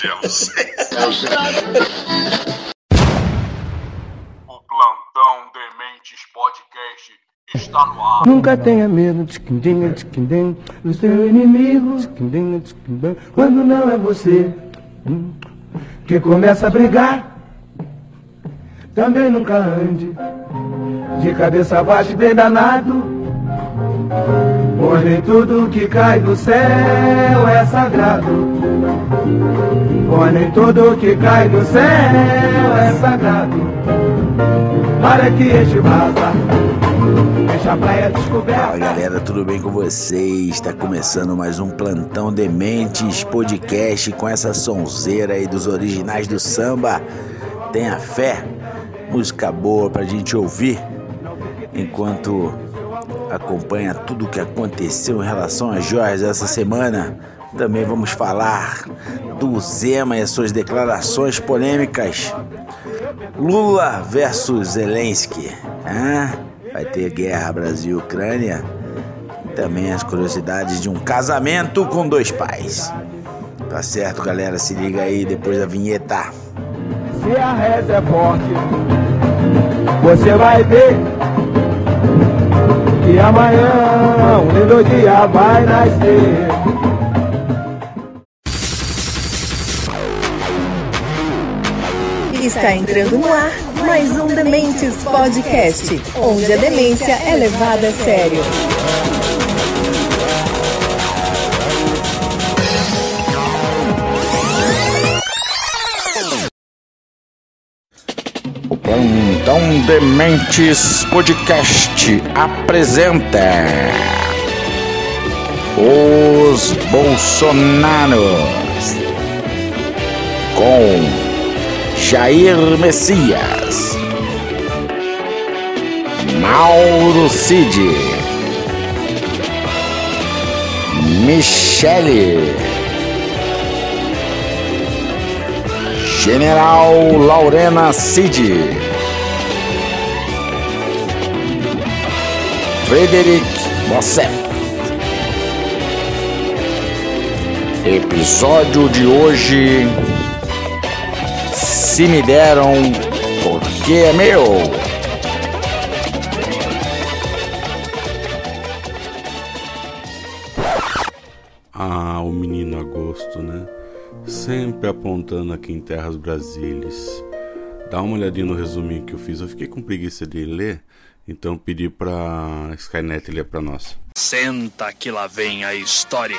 fizemos. o Plantão Dementes Podcast está no ar. Nunca tenha medo de quindim, de quindim, do seu inimigo, de de quindim, quando não é você hum, que começa a brigar. Também nunca ande de cabeça baixa e bem danado. Pois nem tudo que cai do céu é sagrado. Pois nem tudo que cai do céu é sagrado. Para que este vaza, deixa a praia descoberta. Fala galera, tudo bem com vocês? Está começando mais um Plantão Dementes podcast com essa sonzeira aí dos originais do samba. Tenha fé, música boa pra gente ouvir enquanto acompanha tudo o que aconteceu em relação às joias essa semana. Também vamos falar do Zema e as suas declarações polêmicas. Lula versus Zelensky. Ah, vai ter guerra Brasil-Ucrânia. Também as curiosidades de um casamento com dois pais. Tá certo, galera? Se liga aí depois da vinheta. Se a reza é forte, você vai ver que amanhã um lindo dia vai nascer. Está entrando no ar mais um Dementes Podcast, onde a demência é levada a sério. Plantão Dementes Podcast apresenta Os Bolsonaros com Jair Messias, Mauro Cid, Michele. General Laurena Cid. Frederic Mossef. Episódio de hoje. Se me deram, porque é meu. Ah, o menino Agosto, né? Sempre apontando aqui em Terras Brasílias. Dá uma olhadinha no resuminho que eu fiz. Eu fiquei com preguiça de ler, então pedi pra Skynet ler pra nós. Senta que lá vem a história.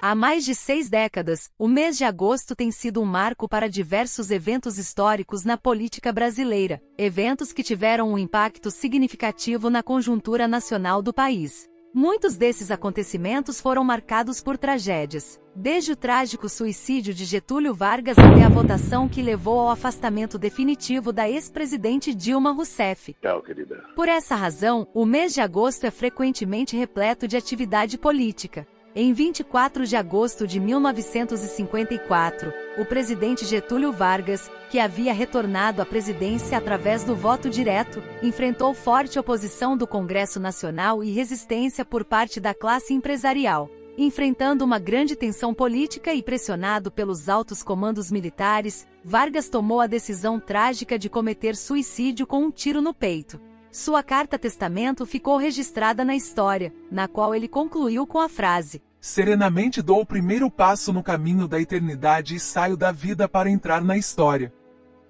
Há mais de seis décadas, o mês de agosto tem sido um marco para diversos eventos históricos na política brasileira, eventos que tiveram um impacto significativo na conjuntura nacional do país. Muitos desses acontecimentos foram marcados por tragédias, desde o trágico suicídio de Getúlio Vargas até a votação que levou ao afastamento definitivo da ex-presidente Dilma Rousseff. Tchau, querida. Por essa razão, o mês de agosto é frequentemente repleto de atividade política. Em 24 de agosto de 1954, o presidente Getúlio Vargas, que havia retornado à presidência através do voto direto, enfrentou forte oposição do Congresso Nacional e resistência por parte da classe empresarial. Enfrentando uma grande tensão política e pressionado pelos altos comandos militares, Vargas tomou a decisão trágica de cometer suicídio com um tiro no peito. Sua carta-testamento ficou registrada na história, na qual ele concluiu com a frase: Serenamente dou o primeiro passo no caminho da eternidade e saio da vida para entrar na história.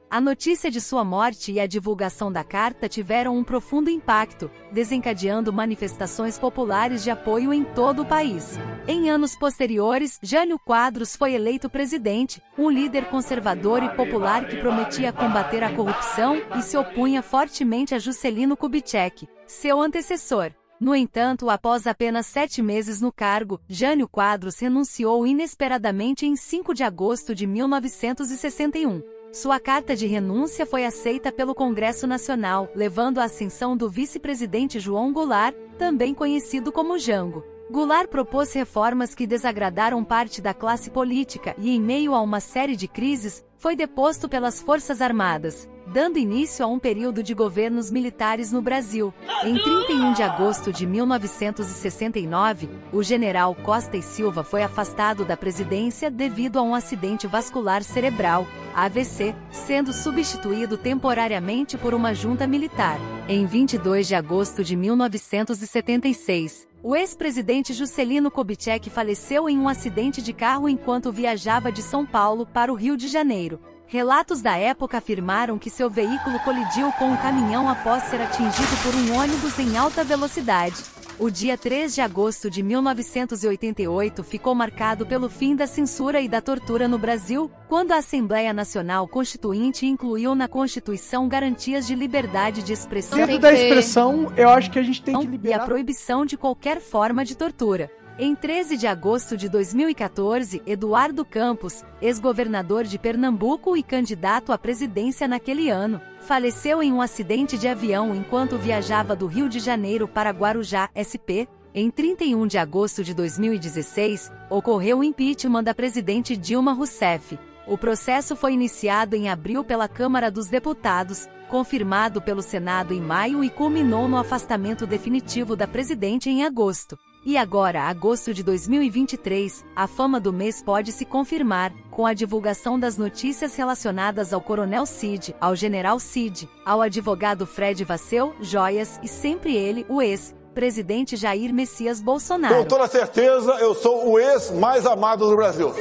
A notícia de sua morte e a divulgação da carta tiveram um profundo impacto, desencadeando manifestações populares de apoio em todo o país. Em anos posteriores, Jânio Quadros foi eleito presidente, um líder conservador e popular que prometia combater a corrupção e se opunha fortemente a Juscelino Kubitschek, seu antecessor. No entanto, após apenas sete meses no cargo, Jânio Quadros renunciou inesperadamente em 5 de agosto de 1961. Sua carta de renúncia foi aceita pelo Congresso Nacional, levando à ascensão do vice-presidente João Goulart, também conhecido como Jango. Goulart propôs reformas que desagradaram parte da classe política e, em meio a uma série de crises, foi deposto pelas Forças Armadas. Dando início a um período de governos militares no Brasil. Em 31 de agosto de 1969, o general Costa e Silva foi afastado da presidência devido a um acidente vascular cerebral, AVC, sendo substituído temporariamente por uma junta militar. Em 22 de agosto de 1976, o ex-presidente Juscelino Kubitschek faleceu em um acidente de carro enquanto viajava de São Paulo para o Rio de Janeiro. Relatos da época afirmaram que seu veículo colidiu com um caminhão após ser atingido por um ônibus em alta velocidade. O dia 3 de agosto de 1988 ficou marcado pelo fim da censura e da tortura no Brasil, quando a Assembleia Nacional Constituinte incluiu na Constituição garantias de liberdade de expressão. Dentro da expressão, eu acho que a gente tem que liberar. E a proibição de qualquer forma de tortura. Em 13 de agosto de 2014, Eduardo Campos, ex-governador de Pernambuco e candidato à presidência naquele ano, faleceu em um acidente de avião enquanto viajava do Rio de Janeiro para Guarujá, SP. Em 31 de agosto de 2016, ocorreu o impeachment da presidente Dilma Rousseff. O processo foi iniciado em abril pela Câmara dos Deputados, confirmado pelo Senado em maio e culminou no afastamento definitivo da presidente em agosto. E agora, agosto de 2023, a fama do mês pode se confirmar, com a divulgação das notícias relacionadas ao Coronel Cid, ao General Cid, ao advogado Fred Vasseu, joias e sempre ele, o ex, presidente Jair Messias Bolsonaro. Com toda certeza, eu sou o ex mais amado do Brasil.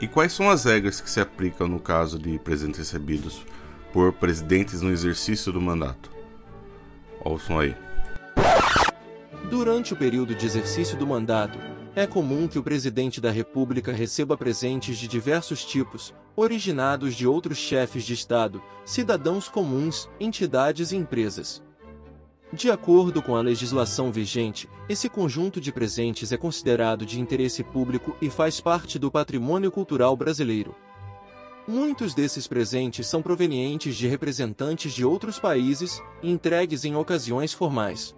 E quais são as regras que se aplicam no caso de presentes recebidos por presidentes no exercício do mandato? Ouçam aí. Durante o período de exercício do mandato, é comum que o presidente da República receba presentes de diversos tipos, originados de outros chefes de Estado, cidadãos comuns, entidades e empresas. De acordo com a legislação vigente, esse conjunto de presentes é considerado de interesse público e faz parte do patrimônio cultural brasileiro. Muitos desses presentes são provenientes de representantes de outros países, entregues em ocasiões formais.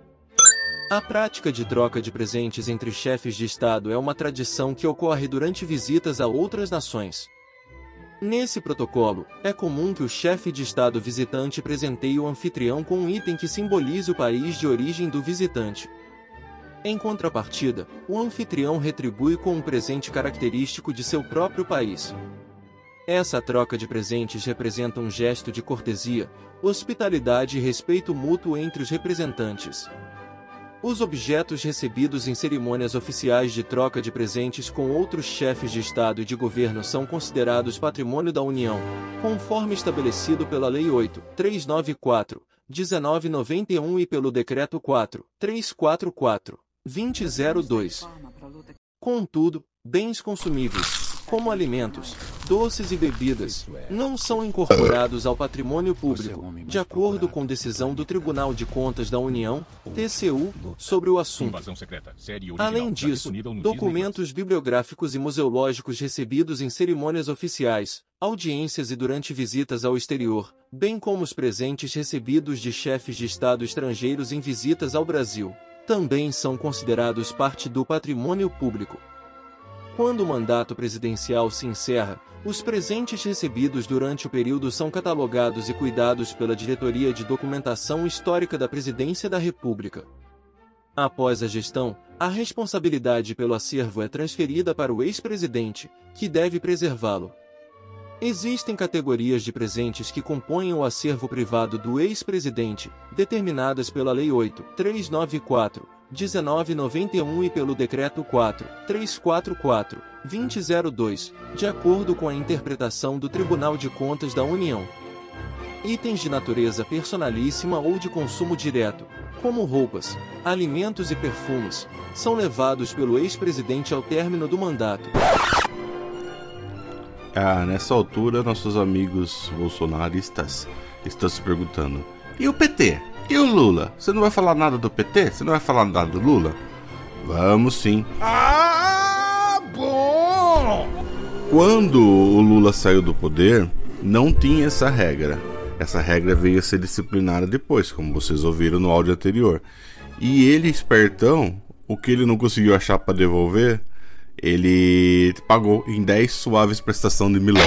A prática de troca de presentes entre chefes de Estado é uma tradição que ocorre durante visitas a outras nações. Nesse protocolo, é comum que o chefe de Estado visitante presenteie o anfitrião com um item que simbolize o país de origem do visitante. Em contrapartida, o anfitrião retribui com um presente característico de seu próprio país. Essa troca de presentes representa um gesto de cortesia, hospitalidade e respeito mútuo entre os representantes. Os objetos recebidos em cerimônias oficiais de troca de presentes com outros chefes de Estado e de governo são considerados patrimônio da União, conforme estabelecido pela Lei 8, 394, 1991 e pelo Decreto 4, 344, 2002. Contudo, bens consumíveis, como alimentos, doces e bebidas, não são incorporados ao patrimônio público, de acordo com decisão do Tribunal de Contas da União, TCU, sobre o assunto. Além disso, documentos bibliográficos e museológicos recebidos em cerimônias oficiais, audiências e durante visitas ao exterior, bem como os presentes recebidos de chefes de Estado estrangeiros em visitas ao Brasil, também são considerados parte do patrimônio público. Quando o mandato presidencial se encerra, os presentes recebidos durante o período são catalogados e cuidados pela Diretoria de Documentação Histórica da Presidência da República. Após a gestão, a responsabilidade pelo acervo é transferida para o ex-presidente, que deve preservá-lo. Existem categorias de presentes que compõem o acervo privado do ex-presidente, determinadas pela Lei 8.394, 1991 e pelo Decreto 4, 344, 2002, de acordo com a interpretação do Tribunal de Contas da União. Itens de natureza personalíssima ou de consumo direto, como roupas, alimentos e perfumes, são levados pelo ex-presidente ao término do mandato. Ah, nessa altura, nossos amigos bolsonaristas estão se perguntando: e o PT? E o Lula? Você não vai falar nada do PT? Você não vai falar nada do Lula? Vamos sim. Ah, bom! Quando o Lula saiu do poder, não tinha essa regra. Essa regra veio a ser disciplinada depois, como vocês ouviram no áudio anterior. E ele, espertão, o que ele não conseguiu achar para devolver, ele pagou em 10 suaves prestação de milão.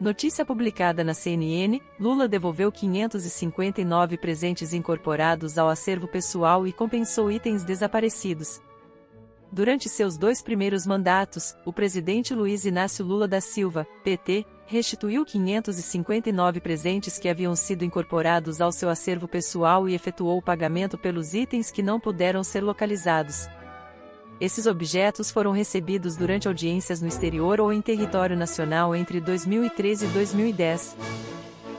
Notícia publicada na CNN: Lula devolveu 559 presentes incorporados ao acervo pessoal e compensou itens desaparecidos. Durante seus dois primeiros mandatos, o presidente Luiz Inácio Lula da Silva, PT, restituiu 559 presentes que haviam sido incorporados ao seu acervo pessoal e efetuou o pagamento pelos itens que não puderam ser localizados. Esses objetos foram recebidos durante audiências no exterior ou em território nacional entre 2013 e 2010.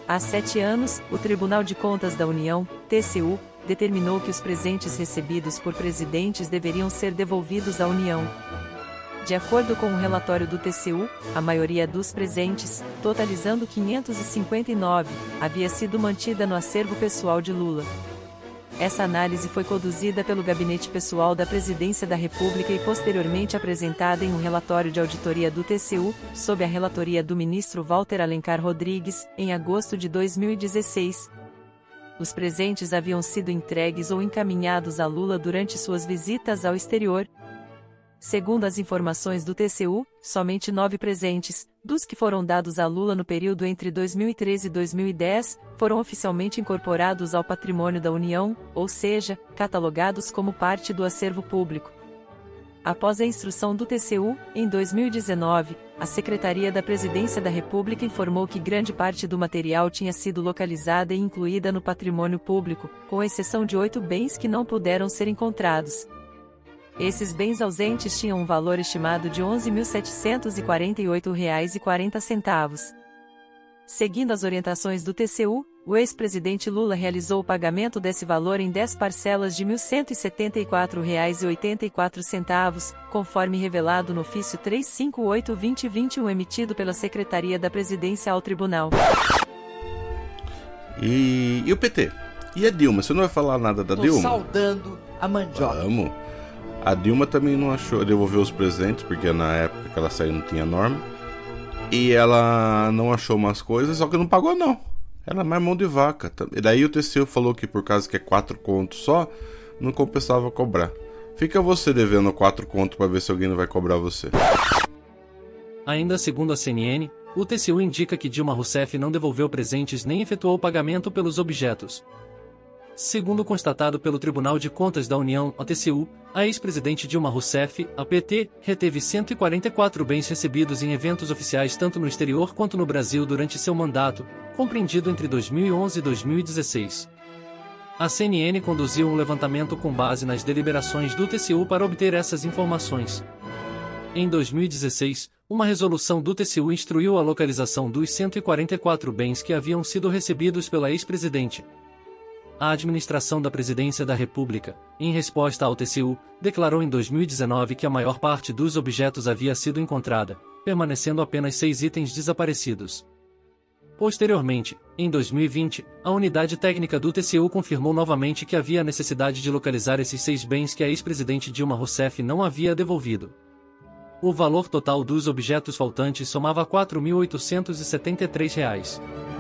Há sete anos, o Tribunal de Contas da União, TCU, determinou que os presentes recebidos por presidentes deveriam ser devolvidos à União. De acordo com o relatório do TCU, a maioria dos presentes, totalizando 559, havia sido mantida no acervo pessoal de Lula. Essa análise foi conduzida pelo Gabinete Pessoal da Presidência da República e posteriormente apresentada em um relatório de auditoria do TCU, sob a relatoria do ministro Walter Alencar Rodrigues, em agosto de 2016. Os presentes haviam sido entregues ou encaminhados a Lula durante suas visitas ao exterior, Segundo as informações do TCU, somente nove presentes, dos que foram dados a Lula no período entre 2013 e 2010, foram oficialmente incorporados ao patrimônio da União, ou seja, catalogados como parte do acervo público. Após a instrução do TCU, em 2019, a Secretaria da Presidência da República informou que grande parte do material tinha sido localizada e incluída no patrimônio público, com exceção de oito bens que não puderam ser encontrados, esses bens ausentes tinham um valor estimado de R$ 11.748,40. Seguindo as orientações do TCU, o ex-presidente Lula realizou o pagamento desse valor em 10 parcelas de R$ 1.174,84, conforme revelado no ofício 358-2021 emitido pela Secretaria da Presidência ao Tribunal. E, e o PT? E a Dilma? Você não vai falar nada da Tô Dilma? saudando a mandioca. Vamos. A Dilma também não achou, devolveu os presentes, porque na época que ela saiu não tinha norma. E ela não achou umas coisas, só que não pagou não. Ela é mais mão de vaca. E daí o TCU falou que por causa que é quatro contos só, não compensava cobrar. Fica você devendo quatro contos para ver se alguém não vai cobrar você. Ainda segundo a CNN, o TCU indica que Dilma Rousseff não devolveu presentes nem efetuou pagamento pelos objetos. Segundo constatado pelo Tribunal de Contas da União, a TCU, a ex-presidente Dilma Rousseff, a PT, reteve 144 bens recebidos em eventos oficiais tanto no exterior quanto no Brasil durante seu mandato, compreendido entre 2011 e 2016. A CNN conduziu um levantamento com base nas deliberações do TCU para obter essas informações. Em 2016, uma resolução do TCU instruiu a localização dos 144 bens que haviam sido recebidos pela ex-presidente, a administração da Presidência da República, em resposta ao TCU, declarou em 2019 que a maior parte dos objetos havia sido encontrada, permanecendo apenas seis itens desaparecidos. Posteriormente, em 2020, a unidade técnica do TCU confirmou novamente que havia necessidade de localizar esses seis bens que a ex-presidente Dilma Rousseff não havia devolvido. O valor total dos objetos faltantes somava R$ 4.873.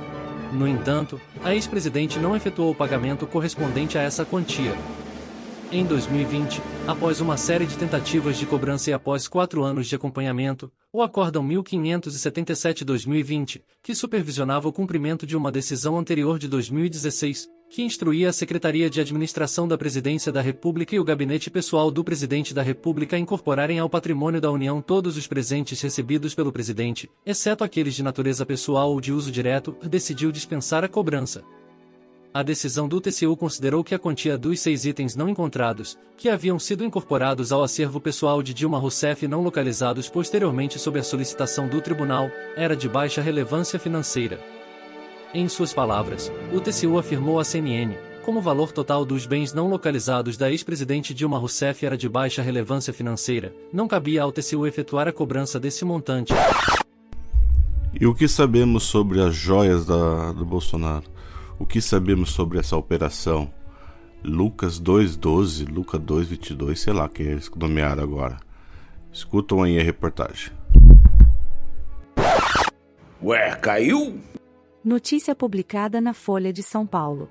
No entanto, a ex-presidente não efetuou o pagamento correspondente a essa quantia. Em 2020, após uma série de tentativas de cobrança e após quatro anos de acompanhamento, o Acórdão 1577-2020, que supervisionava o cumprimento de uma decisão anterior de 2016, que instruía a Secretaria de Administração da Presidência da República e o Gabinete Pessoal do Presidente da República a incorporarem ao patrimônio da União todos os presentes recebidos pelo Presidente, exceto aqueles de natureza pessoal ou de uso direto, decidiu dispensar a cobrança. A decisão do TCU considerou que a quantia dos seis itens não encontrados, que haviam sido incorporados ao acervo pessoal de Dilma Rousseff e não localizados posteriormente sob a solicitação do tribunal, era de baixa relevância financeira. Em suas palavras, o TCU afirmou à CNN, como o valor total dos bens não localizados da ex-presidente Dilma Rousseff era de baixa relevância financeira, não cabia ao TCU efetuar a cobrança desse montante. E o que sabemos sobre as joias da, do Bolsonaro? O que sabemos sobre essa operação? Lucas 2.12, Lucas 2.22, sei lá quem eles nomearam agora. Escutam aí a reportagem. Ué, caiu? Notícia publicada na Folha de São Paulo.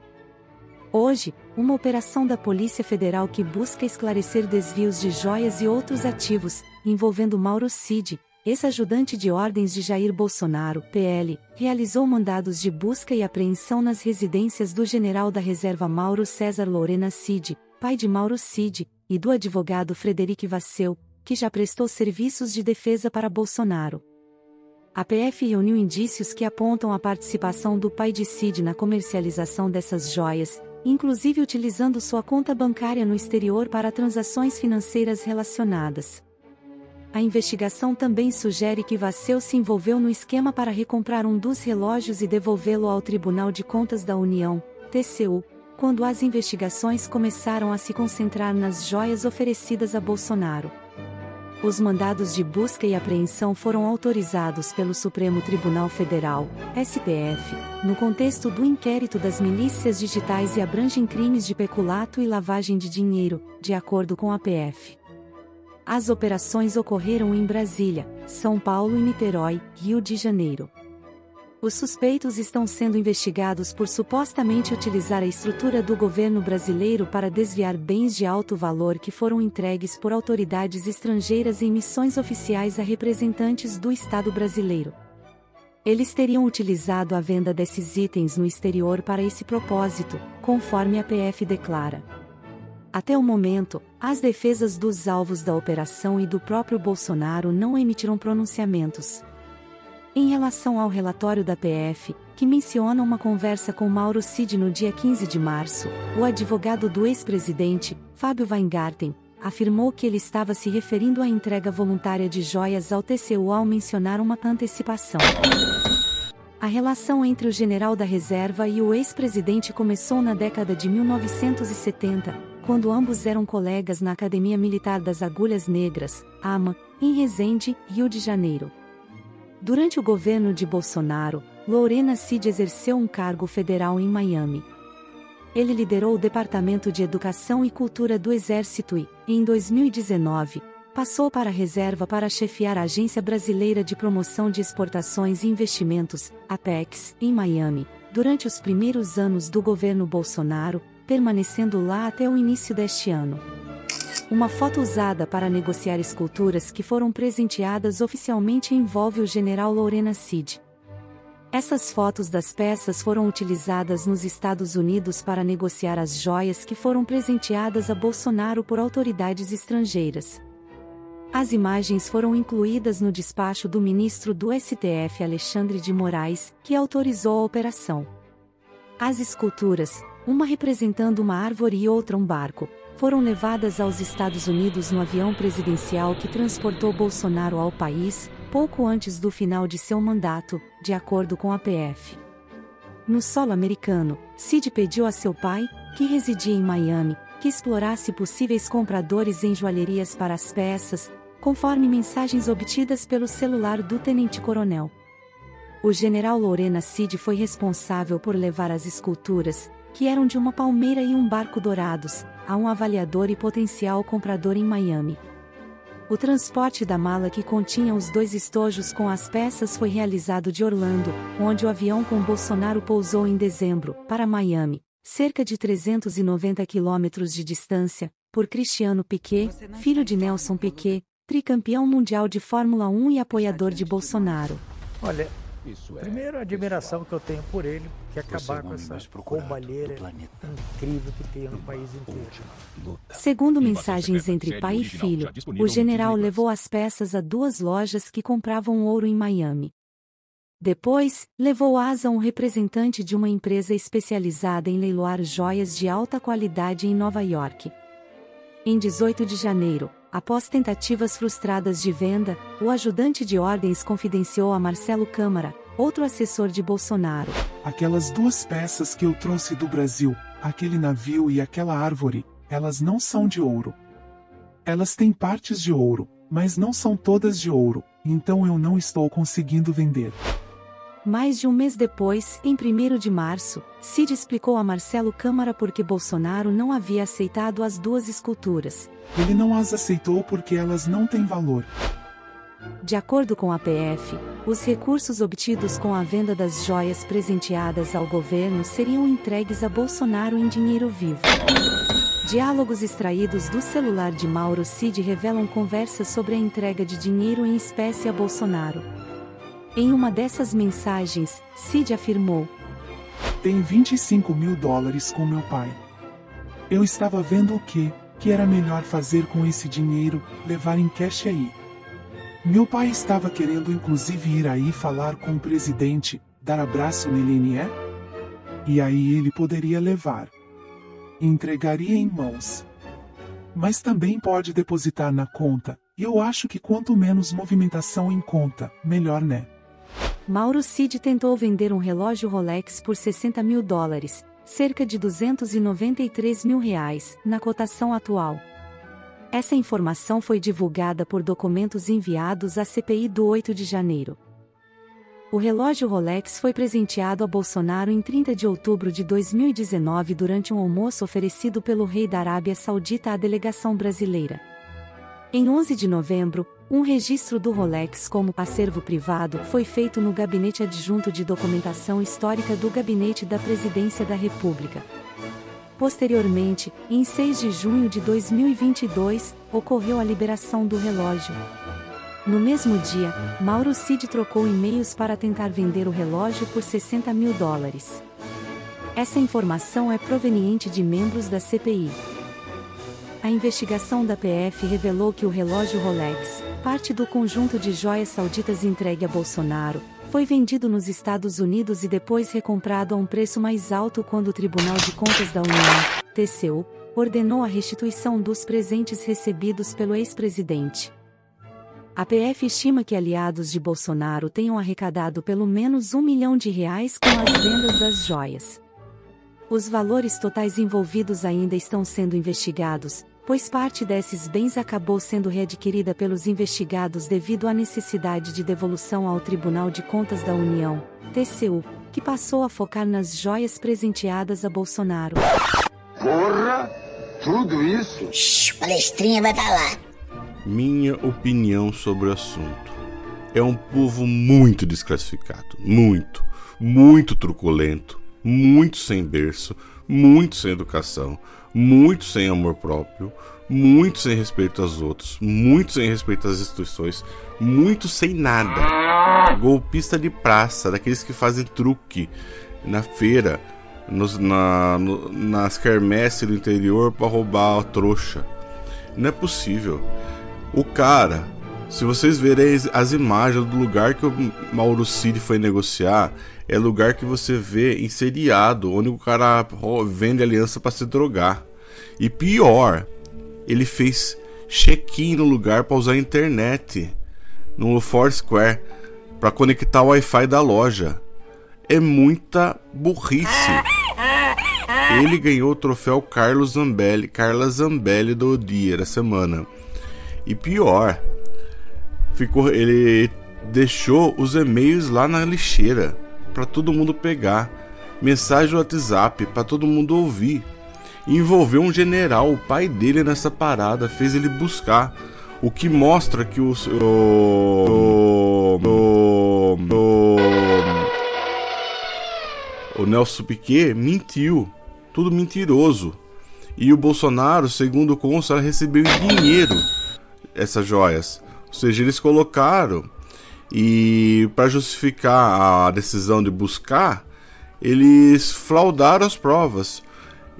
Hoje, uma operação da Polícia Federal que busca esclarecer desvios de joias e outros ativos, envolvendo Mauro Cid, ex-ajudante de ordens de Jair Bolsonaro, PL, realizou mandados de busca e apreensão nas residências do general da reserva Mauro César Lorena Cid, pai de Mauro Cid, e do advogado Frederic Vasseu, que já prestou serviços de defesa para Bolsonaro. A PF reuniu indícios que apontam a participação do pai de Cid na comercialização dessas joias, inclusive utilizando sua conta bancária no exterior para transações financeiras relacionadas. A investigação também sugere que Vasseu se envolveu no esquema para recomprar um dos relógios e devolvê-lo ao Tribunal de Contas da União, TCU, quando as investigações começaram a se concentrar nas joias oferecidas a Bolsonaro. Os mandados de busca e apreensão foram autorizados pelo Supremo Tribunal Federal, STF, no contexto do inquérito das milícias digitais e abrangem crimes de peculato e lavagem de dinheiro, de acordo com a PF. As operações ocorreram em Brasília, São Paulo e Niterói, Rio de Janeiro. Os suspeitos estão sendo investigados por supostamente utilizar a estrutura do governo brasileiro para desviar bens de alto valor que foram entregues por autoridades estrangeiras em missões oficiais a representantes do Estado brasileiro. Eles teriam utilizado a venda desses itens no exterior para esse propósito, conforme a PF declara. Até o momento, as defesas dos alvos da operação e do próprio Bolsonaro não emitiram pronunciamentos. Em relação ao relatório da PF, que menciona uma conversa com Mauro Cid no dia 15 de março, o advogado do ex-presidente, Fábio Weingarten, afirmou que ele estava se referindo à entrega voluntária de joias ao TCU ao mencionar uma antecipação. A relação entre o general da reserva e o ex-presidente começou na década de 1970, quando ambos eram colegas na Academia Militar das Agulhas Negras, AMA, em Resende, Rio de Janeiro. Durante o governo de Bolsonaro, Lorena Cid exerceu um cargo federal em Miami. Ele liderou o Departamento de Educação e Cultura do Exército e, em 2019, passou para a reserva para chefiar a Agência Brasileira de Promoção de Exportações e Investimentos, APEX, em Miami, durante os primeiros anos do governo Bolsonaro, permanecendo lá até o início deste ano uma foto usada para negociar esculturas que foram presenteadas oficialmente envolve o general Lorena Cid. Essas fotos das peças foram utilizadas nos Estados Unidos para negociar as joias que foram presenteadas a Bolsonaro por autoridades estrangeiras. As imagens foram incluídas no despacho do ministro do STF Alexandre de Moraes, que autorizou a operação. As esculturas, uma representando uma árvore e outra um barco, foram levadas aos Estados Unidos no avião presidencial que transportou Bolsonaro ao país, pouco antes do final de seu mandato, de acordo com a PF. No solo americano, Cid pediu a seu pai, que residia em Miami, que explorasse possíveis compradores em joalherias para as peças, conforme mensagens obtidas pelo celular do tenente-coronel. O general Lorena Cid foi responsável por levar as esculturas, que eram de uma palmeira e um barco dourados, a um avaliador e potencial comprador em Miami. O transporte da mala que continha os dois estojos com as peças foi realizado de Orlando, onde o avião com Bolsonaro pousou em dezembro, para Miami, cerca de 390 quilômetros de distância, por Cristiano Piquet, filho de Nelson Piquet, tricampeão mundial de Fórmula 1 e apoiador de Bolsonaro. Olha, Primeiro, a admiração que eu tenho por ele, que acabar com essa roubalheira incrível que tem no país inteiro. Segundo mensagens entre pai e filho, o general levou as peças a duas lojas que compravam ouro em Miami. Depois, levou as a um representante de uma empresa especializada em leiloar joias de alta qualidade em Nova York. Em 18 de janeiro, Após tentativas frustradas de venda, o ajudante de ordens confidenciou a Marcelo Câmara, outro assessor de Bolsonaro. Aquelas duas peças que eu trouxe do Brasil, aquele navio e aquela árvore, elas não são de ouro. Elas têm partes de ouro, mas não são todas de ouro, então eu não estou conseguindo vender. Mais de um mês depois, em 1 de março, Cid explicou a Marcelo Câmara por que Bolsonaro não havia aceitado as duas esculturas. Ele não as aceitou porque elas não têm valor. De acordo com a PF, os recursos obtidos com a venda das joias presenteadas ao governo seriam entregues a Bolsonaro em dinheiro vivo. Diálogos extraídos do celular de Mauro Cid revelam conversas sobre a entrega de dinheiro em espécie a Bolsonaro. Em uma dessas mensagens, Cid afirmou: Tem 25 mil dólares com meu pai. Eu estava vendo o que, que era melhor fazer com esse dinheiro, levar em cash aí. Meu pai estava querendo inclusive ir aí falar com o presidente, dar abraço nele, é? E aí ele poderia levar entregaria em mãos. Mas também pode depositar na conta, e eu acho que quanto menos movimentação em conta, melhor né? Mauro Cid tentou vender um relógio Rolex por 60 mil dólares, cerca de 293 mil reais, na cotação atual. Essa informação foi divulgada por documentos enviados à CPI do 8 de janeiro. O relógio Rolex foi presenteado a Bolsonaro em 30 de outubro de 2019 durante um almoço oferecido pelo rei da Arábia Saudita à delegação brasileira. Em 11 de novembro, um registro do Rolex como acervo privado foi feito no Gabinete Adjunto de Documentação Histórica do Gabinete da Presidência da República. Posteriormente, em 6 de junho de 2022, ocorreu a liberação do relógio. No mesmo dia, Mauro Cid trocou e-mails para tentar vender o relógio por 60 mil dólares. Essa informação é proveniente de membros da CPI. A investigação da PF revelou que o relógio Rolex, parte do conjunto de joias sauditas entregue a Bolsonaro, foi vendido nos Estados Unidos e depois recomprado a um preço mais alto quando o Tribunal de Contas da União, TCU, ordenou a restituição dos presentes recebidos pelo ex-presidente. A PF estima que aliados de Bolsonaro tenham arrecadado pelo menos um milhão de reais com as vendas das joias. Os valores totais envolvidos ainda estão sendo investigados, pois parte desses bens acabou sendo readquirida pelos investigados devido à necessidade de devolução ao Tribunal de Contas da União, TCU, que passou a focar nas joias presenteadas a Bolsonaro. Porra! Tudo isso? Shhh, palestrinha vai falar minha opinião sobre o assunto. É um povo muito desclassificado, muito, muito truculento, muito sem berço, muito sem educação, muito sem amor próprio, muito sem respeito aos outros, muito sem respeito às instituições, muito sem nada. Golpista de praça, daqueles que fazem truque na feira, nos, na, no, nas quermesses do interior para roubar a trouxa. Não é possível. O cara, se vocês verem as imagens do lugar que o Mauro Cid foi negociar, é lugar que você vê em seriado, onde o cara vende aliança para se drogar. E pior, ele fez check-in no lugar para usar a internet no Foursquare para conectar o Wi-Fi da loja. É muita burrice. Ele ganhou o troféu Carlos Zambelli, Carla Zambelli do dia da semana. E pior, ficou ele deixou os e-mails lá na lixeira para todo mundo pegar, mensagem no WhatsApp para todo mundo ouvir. Envolveu um general, o pai dele nessa parada, fez ele buscar, o que mostra que o o, o, o, o Nelson Piquet mentiu, tudo mentiroso. E o Bolsonaro, segundo consta, recebeu dinheiro essas joias. Ou seja, eles colocaram e para justificar a decisão de buscar, eles fraudaram as provas.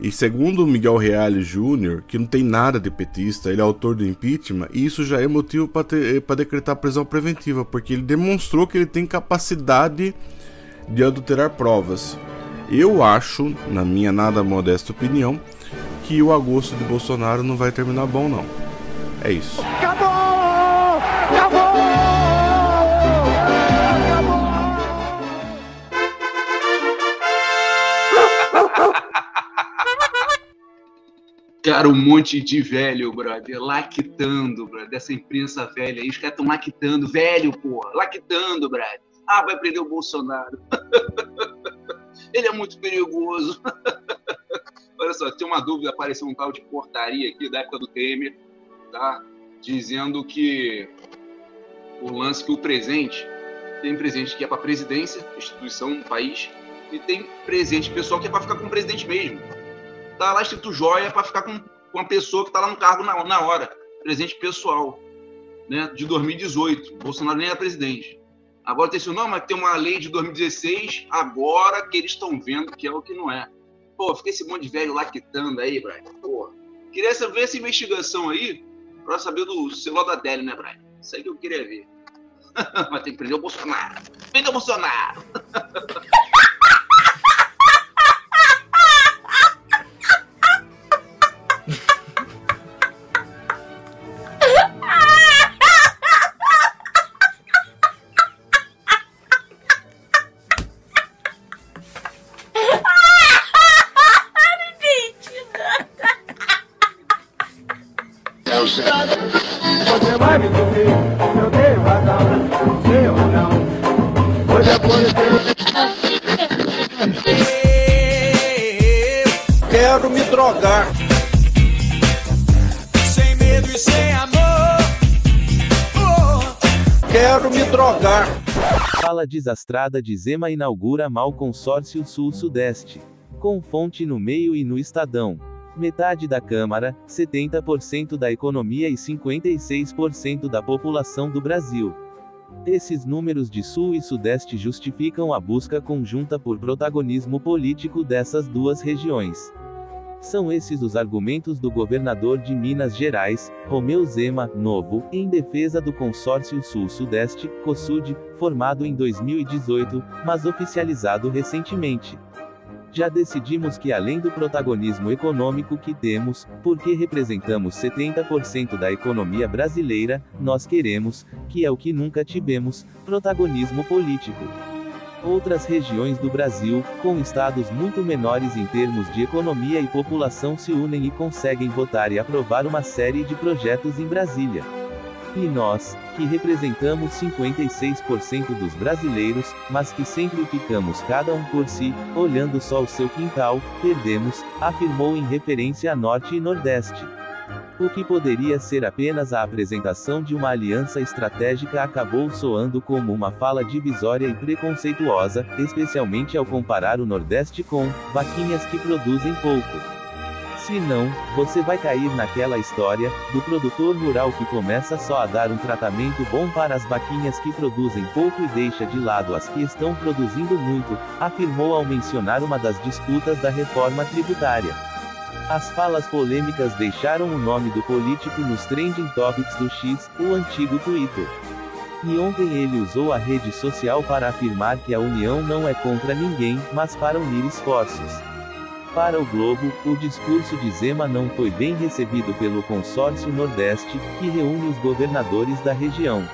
E segundo Miguel Reale Júnior, que não tem nada de petista, ele é autor do impeachment, e isso já é motivo para decretar prisão preventiva, porque ele demonstrou que ele tem capacidade de adulterar provas. Eu acho, na minha nada modesta opinião, que o agosto de Bolsonaro não vai terminar bom não. É isso. Acabou! Cara, um monte de velho, brother, lactando, brother, dessa imprensa velha aí. Os caras estão lactando, velho, porra, lactando, brother. Ah, vai prender o Bolsonaro. Ele é muito perigoso. Olha só, tem uma dúvida, apareceu um tal de portaria aqui da época do Temer tá? dizendo que o lance que o presente tem presente que é para presidência, instituição, país, e tem presente pessoal que é para ficar com o presidente mesmo. Tá lá escrito joia para ficar com com a pessoa que está lá no cargo na, na hora, presidente pessoal, né, de 2018. Bolsonaro nem era presidente. Agora tem assim, não, mas tem uma lei de 2016, agora que eles estão vendo que é o que não é. Pô, fica esse monte de velho lá quitando aí, Brian. Pô, queria saber essa investigação aí para saber do celular da Adélio, né, Brian? Isso aí que eu queria ver. mas tem que prender o Bolsonaro. Prenda o Bolsonaro! desastrada de Zema inaugura mal consórcio Sul-Sudeste. Com fonte no meio e no Estadão. Metade da Câmara, 70% da economia e 56% da população do Brasil. Esses números de Sul e Sudeste justificam a busca conjunta por protagonismo político dessas duas regiões. São esses os argumentos do governador de Minas Gerais, Romeu Zema, novo, em defesa do consórcio Sul-Sudeste, COSUD, formado em 2018, mas oficializado recentemente. Já decidimos que além do protagonismo econômico que temos, porque representamos 70% da economia brasileira, nós queremos, que é o que nunca tivemos, protagonismo político. Outras regiões do Brasil, com estados muito menores em termos de economia e população, se unem e conseguem votar e aprovar uma série de projetos em Brasília. E nós, que representamos 56% dos brasileiros, mas que sempre ficamos cada um por si, olhando só o seu quintal, perdemos, afirmou em referência a Norte e Nordeste. O que poderia ser apenas a apresentação de uma aliança estratégica acabou soando como uma fala divisória e preconceituosa, especialmente ao comparar o Nordeste com vaquinhas que produzem pouco. Se não, você vai cair naquela história, do produtor rural que começa só a dar um tratamento bom para as vaquinhas que produzem pouco e deixa de lado as que estão produzindo muito, afirmou ao mencionar uma das disputas da reforma tributária. As falas polêmicas deixaram o nome do político nos trending topics do X, o antigo Twitter. E ontem ele usou a rede social para afirmar que a união não é contra ninguém, mas para unir esforços. Para o Globo, o discurso de Zema não foi bem recebido pelo Consórcio Nordeste, que reúne os governadores da região.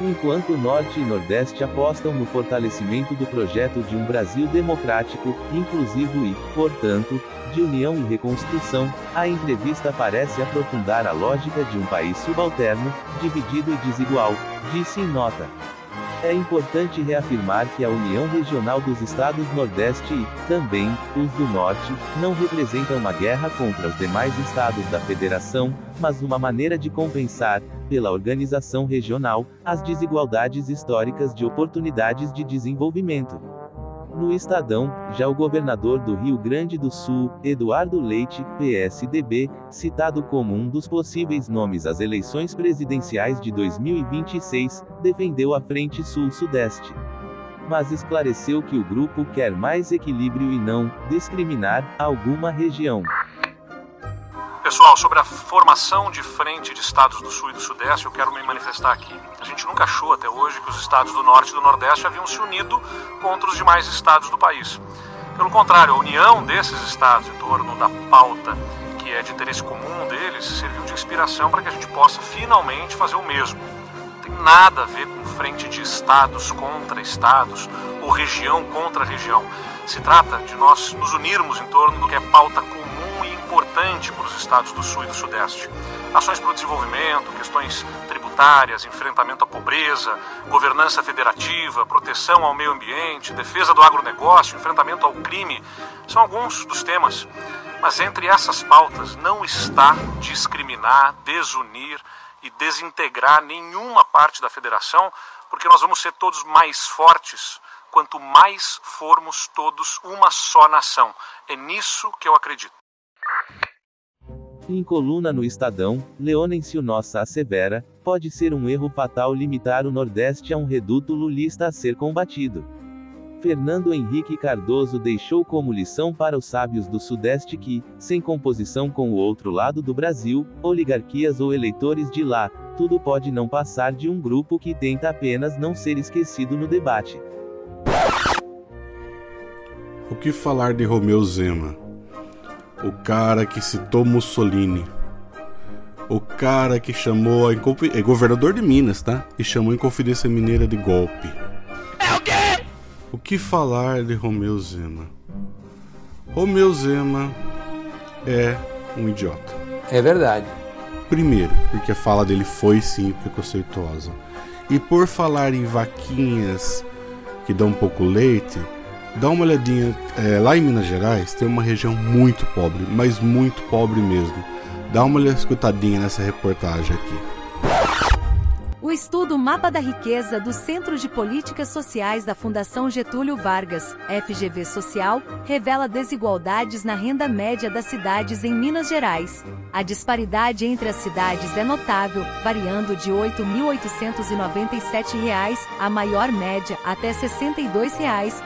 Enquanto Norte e Nordeste apostam no fortalecimento do projeto de um Brasil democrático, inclusivo e, portanto, de união e reconstrução, a entrevista parece aprofundar a lógica de um país subalterno, dividido e desigual, disse em nota. É importante reafirmar que a União Regional dos Estados Nordeste e, também, os do Norte, não representam uma guerra contra os demais estados da Federação, mas uma maneira de compensar, pela organização regional, as desigualdades históricas de oportunidades de desenvolvimento. No Estadão, já o governador do Rio Grande do Sul, Eduardo Leite, PSDB, citado como um dos possíveis nomes às eleições presidenciais de 2026, defendeu a Frente Sul-Sudeste. Mas esclareceu que o grupo quer mais equilíbrio e não discriminar alguma região. Pessoal, sobre a formação de frente de estados do Sul e do Sudeste, eu quero me manifestar aqui. A gente nunca achou até hoje que os estados do Norte e do Nordeste haviam se unido contra os demais estados do país. Pelo contrário, a união desses estados em torno da pauta que é de interesse comum deles serviu de inspiração para que a gente possa finalmente fazer o mesmo. Não tem nada a ver com frente de estados contra estados ou região contra região. Se trata de nós nos unirmos em torno do que é pauta comum importante para os estados do Sul e do Sudeste. Ações para o desenvolvimento, questões tributárias, enfrentamento à pobreza, governança federativa, proteção ao meio ambiente, defesa do agronegócio, enfrentamento ao crime, são alguns dos temas. Mas entre essas pautas não está discriminar, desunir e desintegrar nenhuma parte da federação, porque nós vamos ser todos mais fortes quanto mais formos todos uma só nação. É nisso que eu acredito. Em coluna no Estadão, Leonencio Nossa assevera, pode ser um erro fatal limitar o Nordeste a um reduto lulista a ser combatido. Fernando Henrique Cardoso deixou como lição para os sábios do Sudeste que, sem composição com o outro lado do Brasil, oligarquias ou eleitores de lá, tudo pode não passar de um grupo que tenta apenas não ser esquecido no debate. O que falar de Romeu Zema? O cara que citou Mussolini. O cara que chamou a Inconfi... é governador de Minas, tá? E chamou a Inconfidência Mineira de golpe. É o quê? O que falar de Romeu Zema? Romeu Zema é um idiota. É verdade. Primeiro, porque a fala dele foi sim preconceituosa. E por falar em vaquinhas que dão um pouco leite, dá uma olhadinha. É, lá em Minas Gerais tem uma região muito pobre, mas muito pobre mesmo. Dá uma escutadinha nessa reportagem aqui. O estudo Mapa da Riqueza do Centro de Políticas Sociais da Fundação Getúlio Vargas, FGV Social, revela desigualdades na renda média das cidades em Minas Gerais. A disparidade entre as cidades é notável, variando de R$ 8.897 a maior média até R$ 62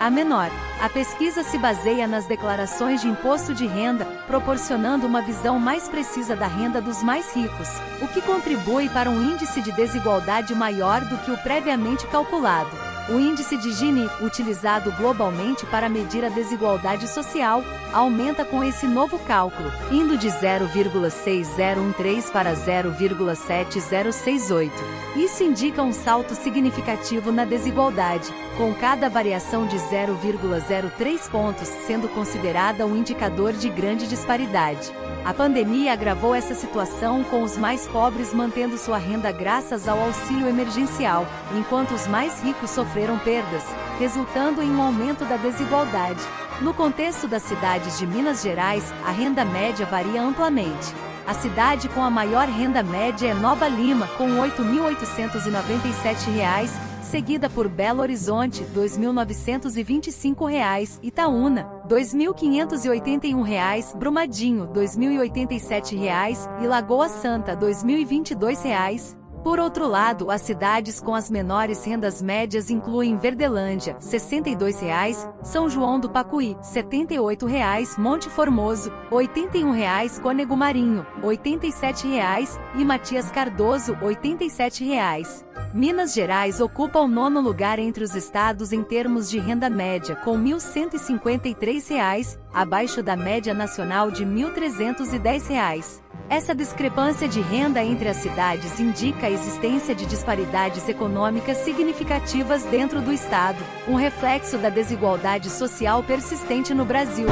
a menor. A pesquisa se baseia nas declarações de imposto de renda, proporcionando uma visão mais precisa da renda dos mais ricos, o que contribui para um índice de desigualdade maior do que o previamente calculado. O índice de Gini, utilizado globalmente para medir a desigualdade social, aumenta com esse novo cálculo, indo de 0,6013 para 0,7068. Isso indica um salto significativo na desigualdade, com cada variação de 0,03 pontos sendo considerada um indicador de grande disparidade. A pandemia agravou essa situação com os mais pobres mantendo sua renda graças ao auxílio emergencial, enquanto os mais ricos sofreram perdas, resultando em um aumento da desigualdade. No contexto das cidades de Minas Gerais, a renda média varia amplamente. A cidade com a maior renda média é Nova Lima, com R$ 8.897, seguida por Belo Horizonte, R$ 2.925, Itaúna, R$ 2.581, Brumadinho, R$ 2.087 e Lagoa Santa, R$ 2.022. Por outro lado, as cidades com as menores rendas médias incluem Verdelândia, R$ 62,00, São João do Pacuí, R$ 78,00, Monte Formoso, R$ 81,00, Cônego Marinho, R$ 87,00 e Matias Cardoso, R$ 87,00. Minas Gerais ocupa o nono lugar entre os estados em termos de renda média, com R$ 1.153, abaixo da média nacional de R$ 1.310. Essa discrepância de renda entre as cidades indica a existência de disparidades econômicas significativas dentro do Estado, um reflexo da desigualdade social persistente no Brasil.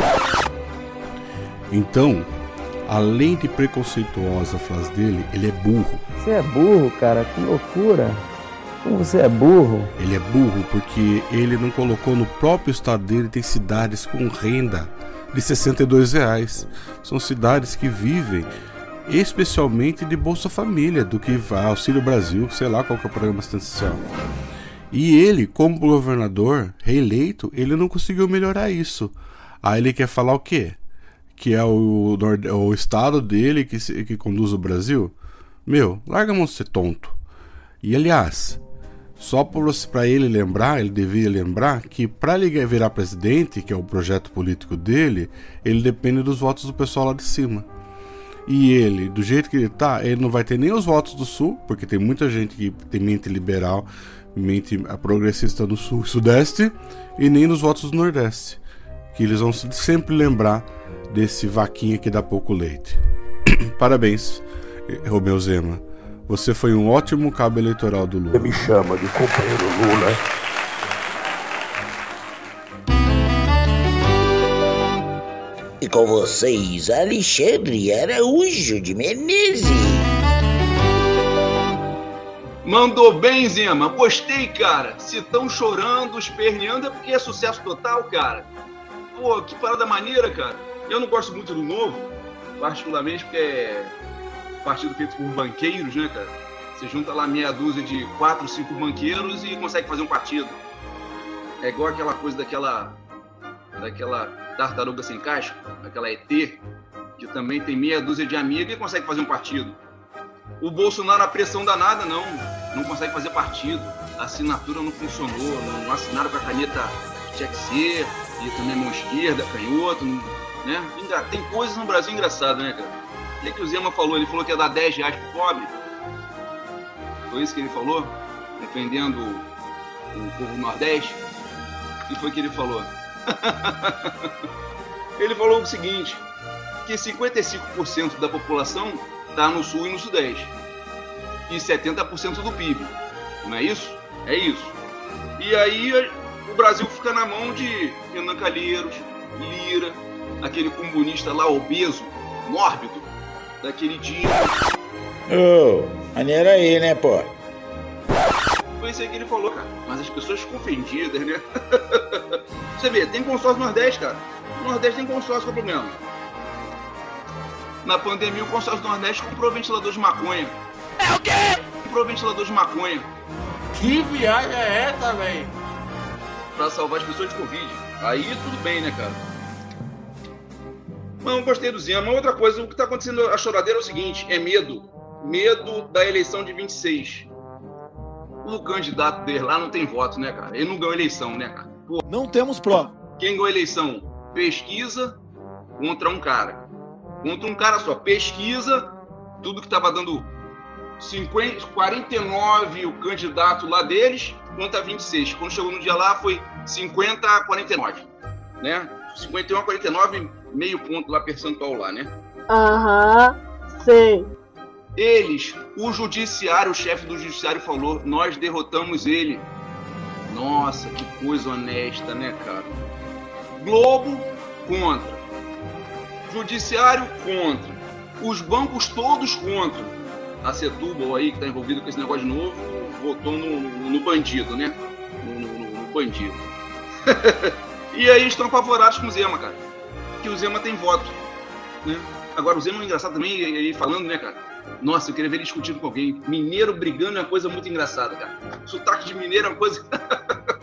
Então, além de preconceituosa a frase dele, ele é burro. Você é burro, cara, que loucura. Como você é burro? Ele é burro porque ele não colocou no próprio estado dele tem cidades com renda de 62 reais. São cidades que vivem especialmente de Bolsa Família, do que Auxílio Brasil, sei lá qual que é o programa assistencial. E ele, como governador reeleito, ele não conseguiu melhorar isso. Aí ele quer falar o quê? Que é o, o estado dele que, que conduz o Brasil? Meu, larga a mão de ser tonto. E aliás, só para ele lembrar, ele devia lembrar que para ele virar presidente, que é o projeto político dele, ele depende dos votos do pessoal lá de cima. E ele, do jeito que ele tá, ele não vai ter nem os votos do Sul, porque tem muita gente que tem mente liberal, mente progressista no Sul e Sudeste, e nem nos votos do Nordeste. Que eles vão sempre lembrar desse vaquinha que dá pouco leite. Parabéns, Romeu Zema. Você foi um ótimo cabo eleitoral do Lula. Você me chama de companheiro Lula. E com vocês, Alexandre Araújo de Menezes. Mandou bem, Zema. Gostei, cara. Se estão chorando, esperneando, é porque é sucesso total, cara. Pô, que parada maneira, cara. Eu não gosto muito do novo, particularmente porque é partido feito por banqueiros, né, cara? Você junta lá meia dúzia de quatro, cinco banqueiros e consegue fazer um partido. É igual aquela coisa daquela daquela tartaruga sem casco, aquela ET, que também tem meia dúzia de amigos e consegue fazer um partido. O Bolsonaro, a pressão danada, não. Não consegue fazer partido. A assinatura não funcionou, não assinaram com a caneta tinha que ser, e também mão esquerda, canhoto, né? Tem coisas no Brasil engraçadas, né, cara? O que, que o Zema falou? Ele falou que ia dar 10 reais pro pobre. Foi isso que ele falou? Defendendo o povo Nordeste. O que foi que ele falou? ele falou o seguinte, que 55% da população está no Sul e no Sudeste. E 70% do PIB. Não é isso? É isso. E aí o Brasil fica na mão de Renan Calheiros, Lira, aquele comunista lá obeso, mórbido, daquele dia. Ô, oh, aí, né, pô? Foi isso aí que ele falou, cara. Mas as pessoas ficam ofendidas, né? Você vê, tem consórcio no Nordeste, cara. No Nordeste tem consórcio, qual é o problema? Na pandemia, o consórcio do Nordeste comprou ventilador de maconha. É o quê? Comprou ventilador de maconha. Que viagem é essa, velho? Pra salvar as pessoas de Covid. Aí tudo bem, né, cara? Não, gostei do Zema. Outra coisa, o que tá acontecendo, a choradeira é o seguinte, é medo. Medo da eleição de 26. O candidato dele lá não tem voto, né, cara? Ele não ganhou eleição, né, cara? Pô, não temos prova. Quem ganhou eleição? Pesquisa contra um cara. Contra um cara só. Pesquisa, tudo que tava dando 50, 49 o candidato lá deles contra 26. Quando chegou no dia lá foi 50 a 49, né? 51 a 49, meio ponto lá percentual lá, né? Aham, sei. Eles, o judiciário, o chefe do judiciário falou, nós derrotamos ele. Nossa, que coisa honesta, né, cara? Globo contra. Judiciário contra. Os bancos todos contra. A Setúbal aí, que está envolvido com esse negócio de novo, votou no, no bandido, né? No, no, no bandido. e aí estão apavorados com o Zema, cara. Que o Zema tem voto. Né? Agora, o Zema é engraçado também, ele falando, né, cara? Nossa, eu queria ver ele discutindo com alguém. Mineiro brigando é uma coisa muito engraçada, cara. Sotaque de mineiro é uma coisa.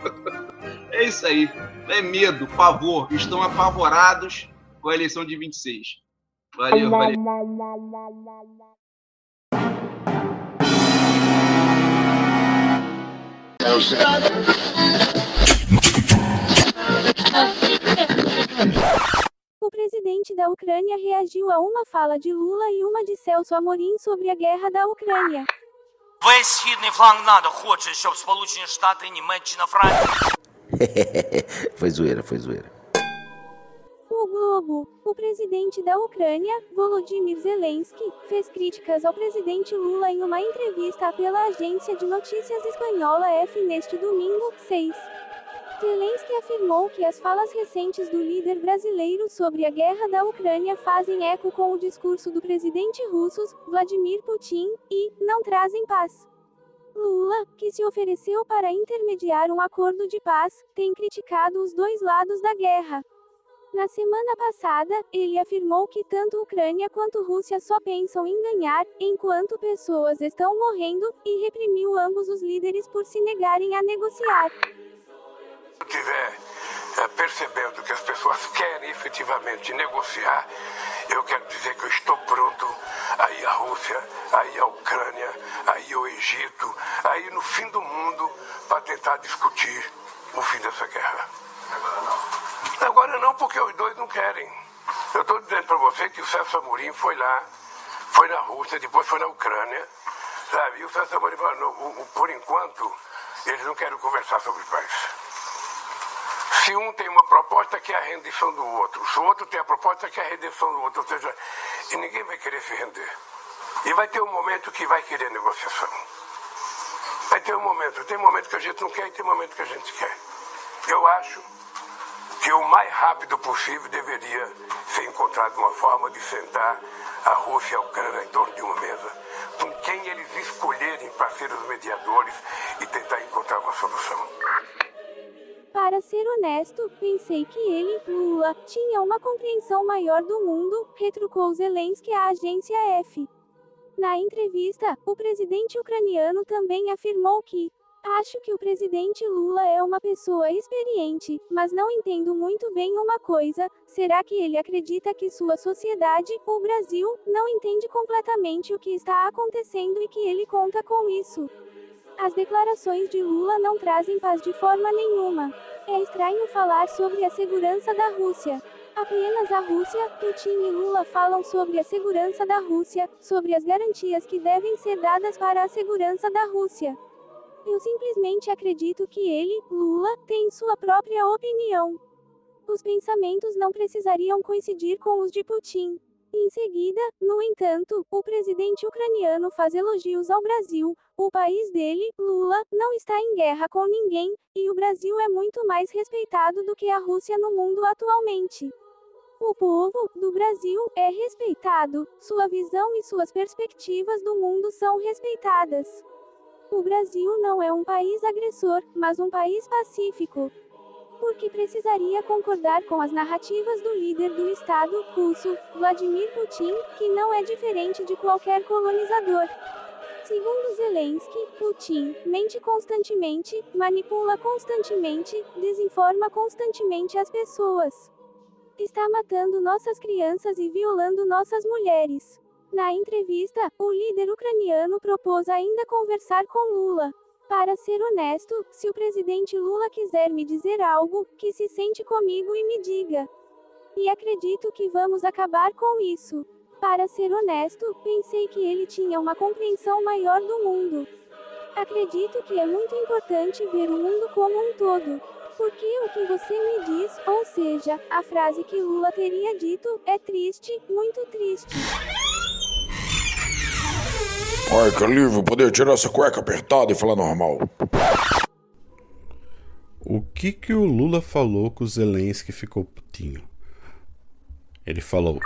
é isso aí. É medo, pavor. Estão apavorados com a eleição de 26. Valeu, valeu O presidente da Ucrânia reagiu a uma fala de Lula e uma de Celso Amorim sobre a guerra da Ucrânia. Весь східний фланг НАТО хоче, щоб Сполучені Штати, Німеччина, Франція. foi zoeira, foi zoeira. O Globo, o presidente da Ucrânia, Volodymyr Zelensky, fez críticas ao presidente Lula em uma entrevista pela agência de notícias espanhola F neste domingo, 6. Zelensky afirmou que as falas recentes do líder brasileiro sobre a guerra da Ucrânia fazem eco com o discurso do presidente russo, Vladimir Putin, e não trazem paz. Lula, que se ofereceu para intermediar um acordo de paz, tem criticado os dois lados da guerra. Na semana passada, ele afirmou que tanto Ucrânia quanto Rússia só pensam em ganhar, enquanto pessoas estão morrendo, e reprimiu ambos os líderes por se negarem a negociar estiver é, percebendo que as pessoas querem efetivamente negociar, eu quero dizer que eu estou pronto a ir à Rússia, a ir à Ucrânia, a ir ao Egito, a ir no fim do mundo para tentar discutir o fim dessa guerra. Agora não. Agora não, porque os dois não querem. Eu estou dizendo para você que o Celso Amorim foi lá, foi na Rússia, depois foi na Ucrânia, sabe? E o Celso Amorim falou, por enquanto, eles não querem conversar sobre paz. Se um tem uma proposta que é a rendição do outro, se o outro tem a proposta que é a redenção do outro, ou seja, e ninguém vai querer se render. E vai ter um momento que vai querer negociação. Vai ter um momento, tem momento que a gente não quer e tem momento que a gente quer. Eu acho que o mais rápido possível deveria ser encontrada uma forma de sentar a Rússia e a Ucrânia em torno de uma mesa, com quem eles escolherem para ser os mediadores e tentar encontrar uma solução. Para ser honesto, pensei que ele, Lula, tinha uma compreensão maior do mundo, retrucou Zelensky à agência F. Na entrevista, o presidente ucraniano também afirmou que Acho que o presidente Lula é uma pessoa experiente, mas não entendo muito bem uma coisa: será que ele acredita que sua sociedade, o Brasil, não entende completamente o que está acontecendo e que ele conta com isso? As declarações de Lula não trazem paz de forma nenhuma. É estranho falar sobre a segurança da Rússia. Apenas a Rússia, Putin e Lula falam sobre a segurança da Rússia, sobre as garantias que devem ser dadas para a segurança da Rússia. Eu simplesmente acredito que ele, Lula, tem sua própria opinião. Os pensamentos não precisariam coincidir com os de Putin. Em seguida, no entanto, o presidente ucraniano faz elogios ao Brasil. O país dele, Lula, não está em guerra com ninguém, e o Brasil é muito mais respeitado do que a Rússia no mundo atualmente. O povo do Brasil é respeitado, sua visão e suas perspectivas do mundo são respeitadas. O Brasil não é um país agressor, mas um país pacífico. Porque precisaria concordar com as narrativas do líder do Estado russo, Vladimir Putin, que não é diferente de qualquer colonizador. Segundo Zelensky, Putin mente constantemente, manipula constantemente, desinforma constantemente as pessoas. Está matando nossas crianças e violando nossas mulheres. Na entrevista, o líder ucraniano propôs ainda conversar com Lula. Para ser honesto, se o presidente Lula quiser me dizer algo, que se sente comigo e me diga. E acredito que vamos acabar com isso. Para ser honesto, pensei que ele tinha uma compreensão maior do mundo. Acredito que é muito importante ver o mundo como um todo. Porque o que você me diz, ou seja, a frase que Lula teria dito, é triste, muito triste. Ai, que alívio poder tirar essa cueca apertada e falar normal. O que que o Lula falou que o Zelensky ficou putinho? Ele falou: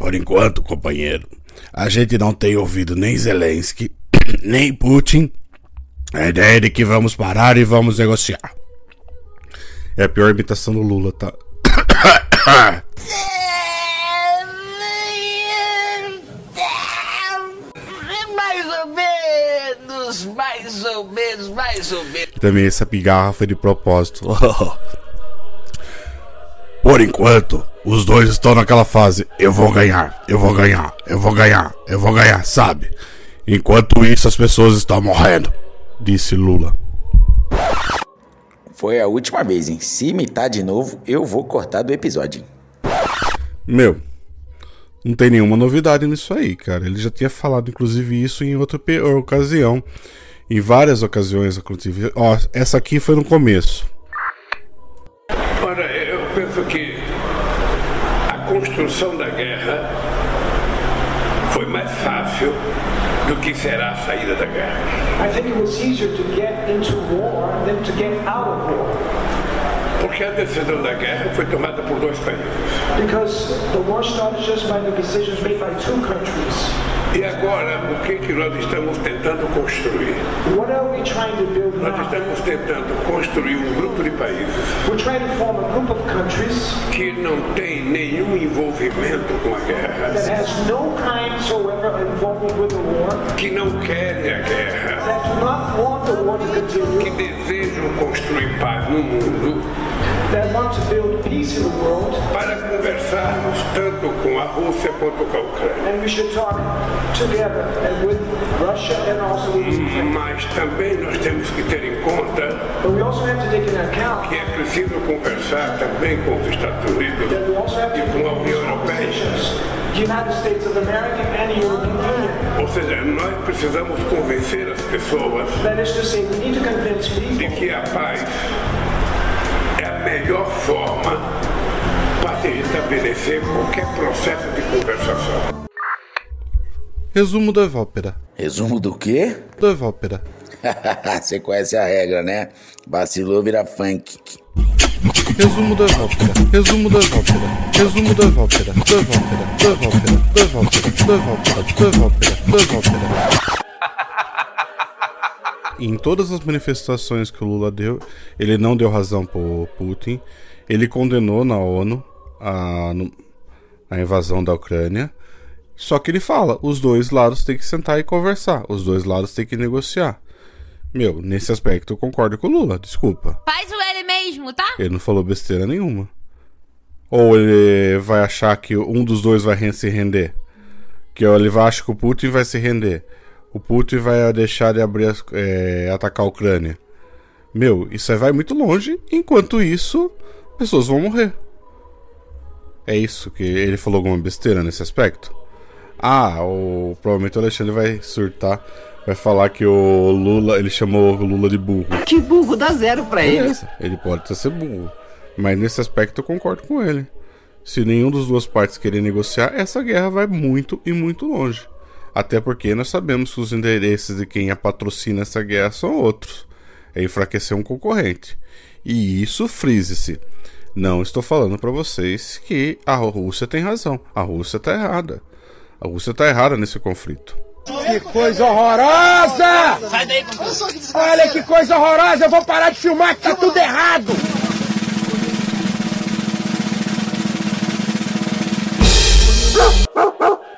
Por enquanto, companheiro, a gente não tem ouvido nem Zelensky, nem Putin. A ideia é de que vamos parar e vamos negociar. É a pior imitação do Lula, tá? mais ou menos, mais ou menos. Também essa pigarra foi de propósito. Por enquanto, os dois estão naquela fase. Eu vou ganhar, eu vou ganhar, eu vou ganhar, eu vou ganhar, sabe? Enquanto isso, as pessoas estão morrendo, disse Lula. Foi a última vez, hein? Se imitar de novo, eu vou cortar do episódio. Meu, não tem nenhuma novidade nisso aí, cara. Ele já tinha falado, inclusive, isso em outra ocasião. Em várias ocasiões, inclusive. Ó, essa aqui foi no começo. Ora, eu penso que a construção da guerra foi mais fácil do que será a saída da guerra. I think it was easier to get into war than to get out of war. Porque a decisão da guerra foi tomada por dois países. Because the war started just by the decisions made by two countries. E agora, o que, que nós estamos tentando construir? What are we trying to build Nós now? estamos tentando construir um grupo de países We're trying to form a group of countries que não tem nenhum envolvimento com a guerra, that has no kind whatsoever involvement with the war, que não querem a guerra, that do not want the war to continue, que desejam construir paz no mundo, that want to build peace in the world, para conversarmos tanto com a Rússia quanto com a Ucrânia. and we should talk together and with Russia and also with Ukraine. Mas também nós temos que ter em conta But we also have to take into account que é preciso conversar também com os Estados Unidos that we also have e to com a União Europeia. conversations, the United States of America and the European Union. Ou seja, nós precisamos convencer as pessoas That is to say, we need to convince de people que a paz melhor forma para se estabelecer qualquer processo de conversação. Resumo da Evópera. Resumo do quê? Da Evópera. Você conhece a regra, né? Vacilou vira funk. Resumo da Evópera. Resumo da Evópera. Resumo da Evópera. Da Evópera. Da Evópera. Da Evópera. Da Evópera. Da Evópera. Da Evópera. Em todas as manifestações que o Lula deu, ele não deu razão pro Putin. Ele condenou na ONU a, a invasão da Ucrânia. Só que ele fala, os dois lados têm que sentar e conversar, os dois lados têm que negociar. Meu, nesse aspecto eu concordo com o Lula, desculpa. Faz o ele mesmo, tá? Ele não falou besteira nenhuma. Ou ele vai achar que um dos dois vai se render? Que ele vai achar que o Putin vai se render. O Putin vai deixar de abrir as, é, atacar a Ucrânia. Meu, isso aí vai muito longe. Enquanto isso, pessoas vão morrer. É isso que ele falou alguma besteira nesse aspecto? Ah, o, provavelmente o Alexandre vai surtar, vai falar que o Lula, ele chamou o Lula de burro. Que burro dá zero pra Beleza, ele. Ele pode ser burro, mas nesse aspecto eu concordo com ele. Se nenhum dos duas partes querer negociar, essa guerra vai muito e muito longe. Até porque nós sabemos que os interesses de quem a patrocina essa guerra são outros. É enfraquecer um concorrente. E isso frise-se. Não estou falando para vocês que a Rússia tem razão. A Rússia está errada. A Rússia está errada nesse conflito. Que coisa horrorosa! Olha que coisa horrorosa! Eu vou parar de filmar que tá tudo errado!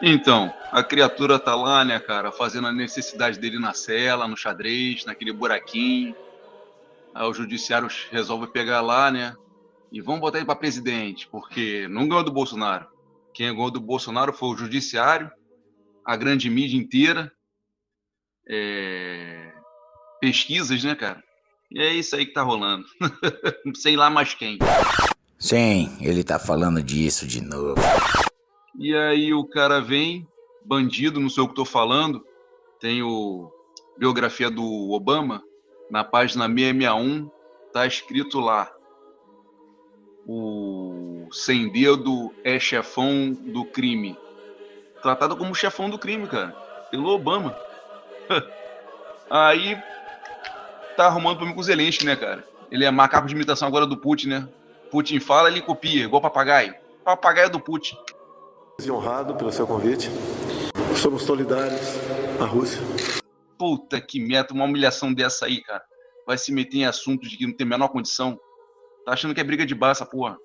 Então, a criatura tá lá, né, cara, fazendo a necessidade dele na cela, no xadrez, naquele buraquinho. Aí o judiciário resolve pegar lá, né? E vamos botar ele para presidente, porque não ganhou do Bolsonaro. Quem ganhou do Bolsonaro foi o judiciário, a grande mídia inteira, é... pesquisas, né, cara? E é isso aí que tá rolando. Sei lá mais quem. Sim, ele tá falando disso de novo. E aí o cara vem, bandido, não sei o que tô falando. Tem o biografia do Obama, na página 661, tá escrito lá. O sem dedo é chefão do crime. Tratado como chefão do crime, cara. Pelo Obama. Aí tá arrumando problema com o Zelensky, né, cara? Ele é macaco de imitação agora do Putin, né? Putin fala, ele copia, igual papagaio. Papagaio do Putin. Honrado pelo seu convite. Somos solidários à Rússia. Puta que meta, uma humilhação dessa aí, cara. Vai se meter em assuntos de que não tem a menor condição. Tá achando que é briga de bar essa porra.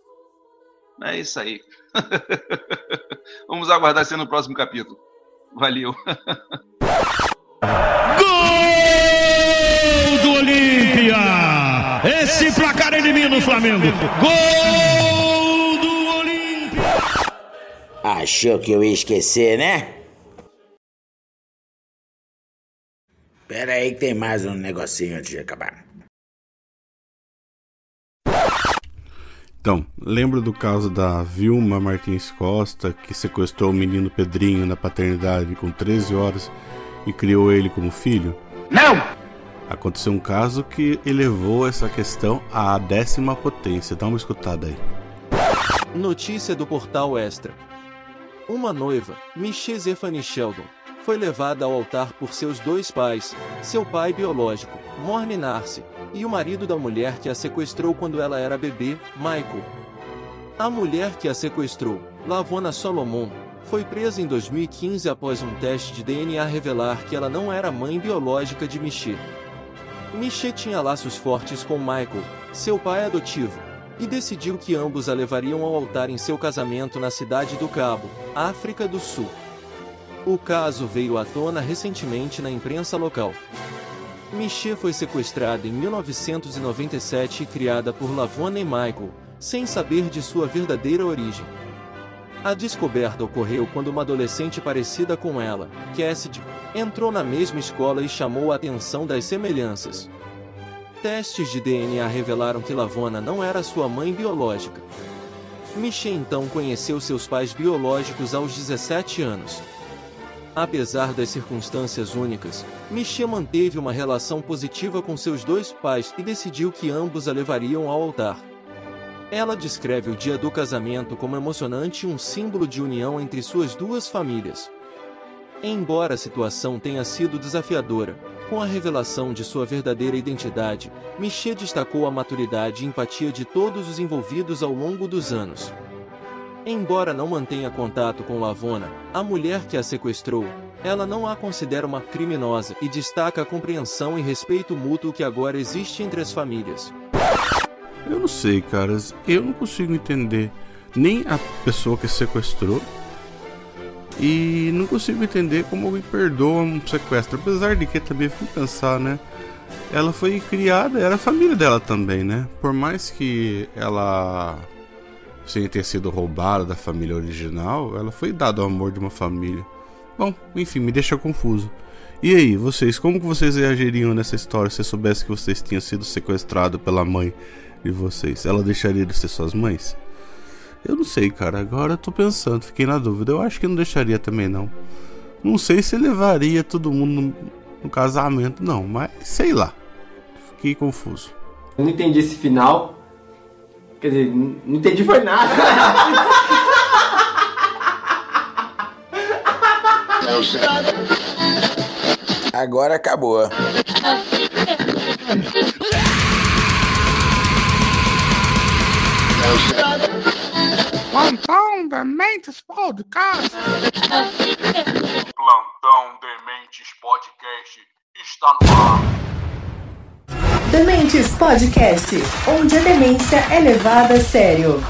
É isso aí. Vamos aguardar ser no próximo capítulo. Valeu. Gol do Olímpia! Esse placar elimina o Flamengo. Gol Achou que eu ia esquecer, né? Pera aí que tem mais um negocinho antes de acabar. Então, lembra do caso da Vilma Martins Costa, que sequestrou o menino Pedrinho na paternidade com 13 horas e criou ele como filho? Não! Aconteceu um caso que elevou essa questão à décima potência. Dá uma escutada aí. Notícia do portal Extra. Uma noiva, Michelle Zephanie Sheldon, foi levada ao altar por seus dois pais, seu pai biológico, Morne Narcy, e o marido da mulher que a sequestrou quando ela era bebê, Michael. A mulher que a sequestrou, Lavona Solomon, foi presa em 2015 após um teste de DNA revelar que ela não era mãe biológica de Michelle. Michelle tinha laços fortes com Michael, seu pai adotivo, e decidiu que ambos a levariam ao altar em seu casamento na cidade do Cabo, África do Sul. O caso veio à tona recentemente na imprensa local. Michelle foi sequestrada em 1997 e criada por Lavona e Michael, sem saber de sua verdadeira origem. A descoberta ocorreu quando uma adolescente parecida com ela, Cassidy, entrou na mesma escola e chamou a atenção das semelhanças. Testes de DNA revelaram que Lavona não era sua mãe biológica. Michelle então conheceu seus pais biológicos aos 17 anos. Apesar das circunstâncias únicas, Michelle manteve uma relação positiva com seus dois pais e decidiu que ambos a levariam ao altar. Ela descreve o dia do casamento como emocionante e um símbolo de união entre suas duas famílias. Embora a situação tenha sido desafiadora, com a revelação de sua verdadeira identidade, Michelle destacou a maturidade e empatia de todos os envolvidos ao longo dos anos. Embora não mantenha contato com Lavona, a mulher que a sequestrou, ela não a considera uma criminosa e destaca a compreensão e respeito mútuo que agora existe entre as famílias. Eu não sei, caras. Eu não consigo entender nem a pessoa que sequestrou e não consigo entender como alguém perdoa um sequestro. Apesar de que também fui pensar, né? ela foi criada, era a família dela também, né? Por mais que ela sem ter sido roubada da família original, ela foi dada ao amor de uma família. Bom, enfim, me deixa confuso. E aí, vocês, como que vocês reagiriam nessa história se soubesse que vocês tinham sido sequestrados pela mãe de vocês? Ela deixaria de ser suas mães? Eu não sei, cara. Agora eu tô pensando, fiquei na dúvida. Eu acho que não deixaria também, não. Não sei se levaria todo mundo no, no casamento, não, mas sei lá. Fiquei confuso. Eu não entendi esse final. Quer dizer, não entendi foi nada. Agora acabou. Plantão Dementes Podcast. Plantão Dementes Podcast está no ar. Dementes Podcast, onde a demência é levada a sério.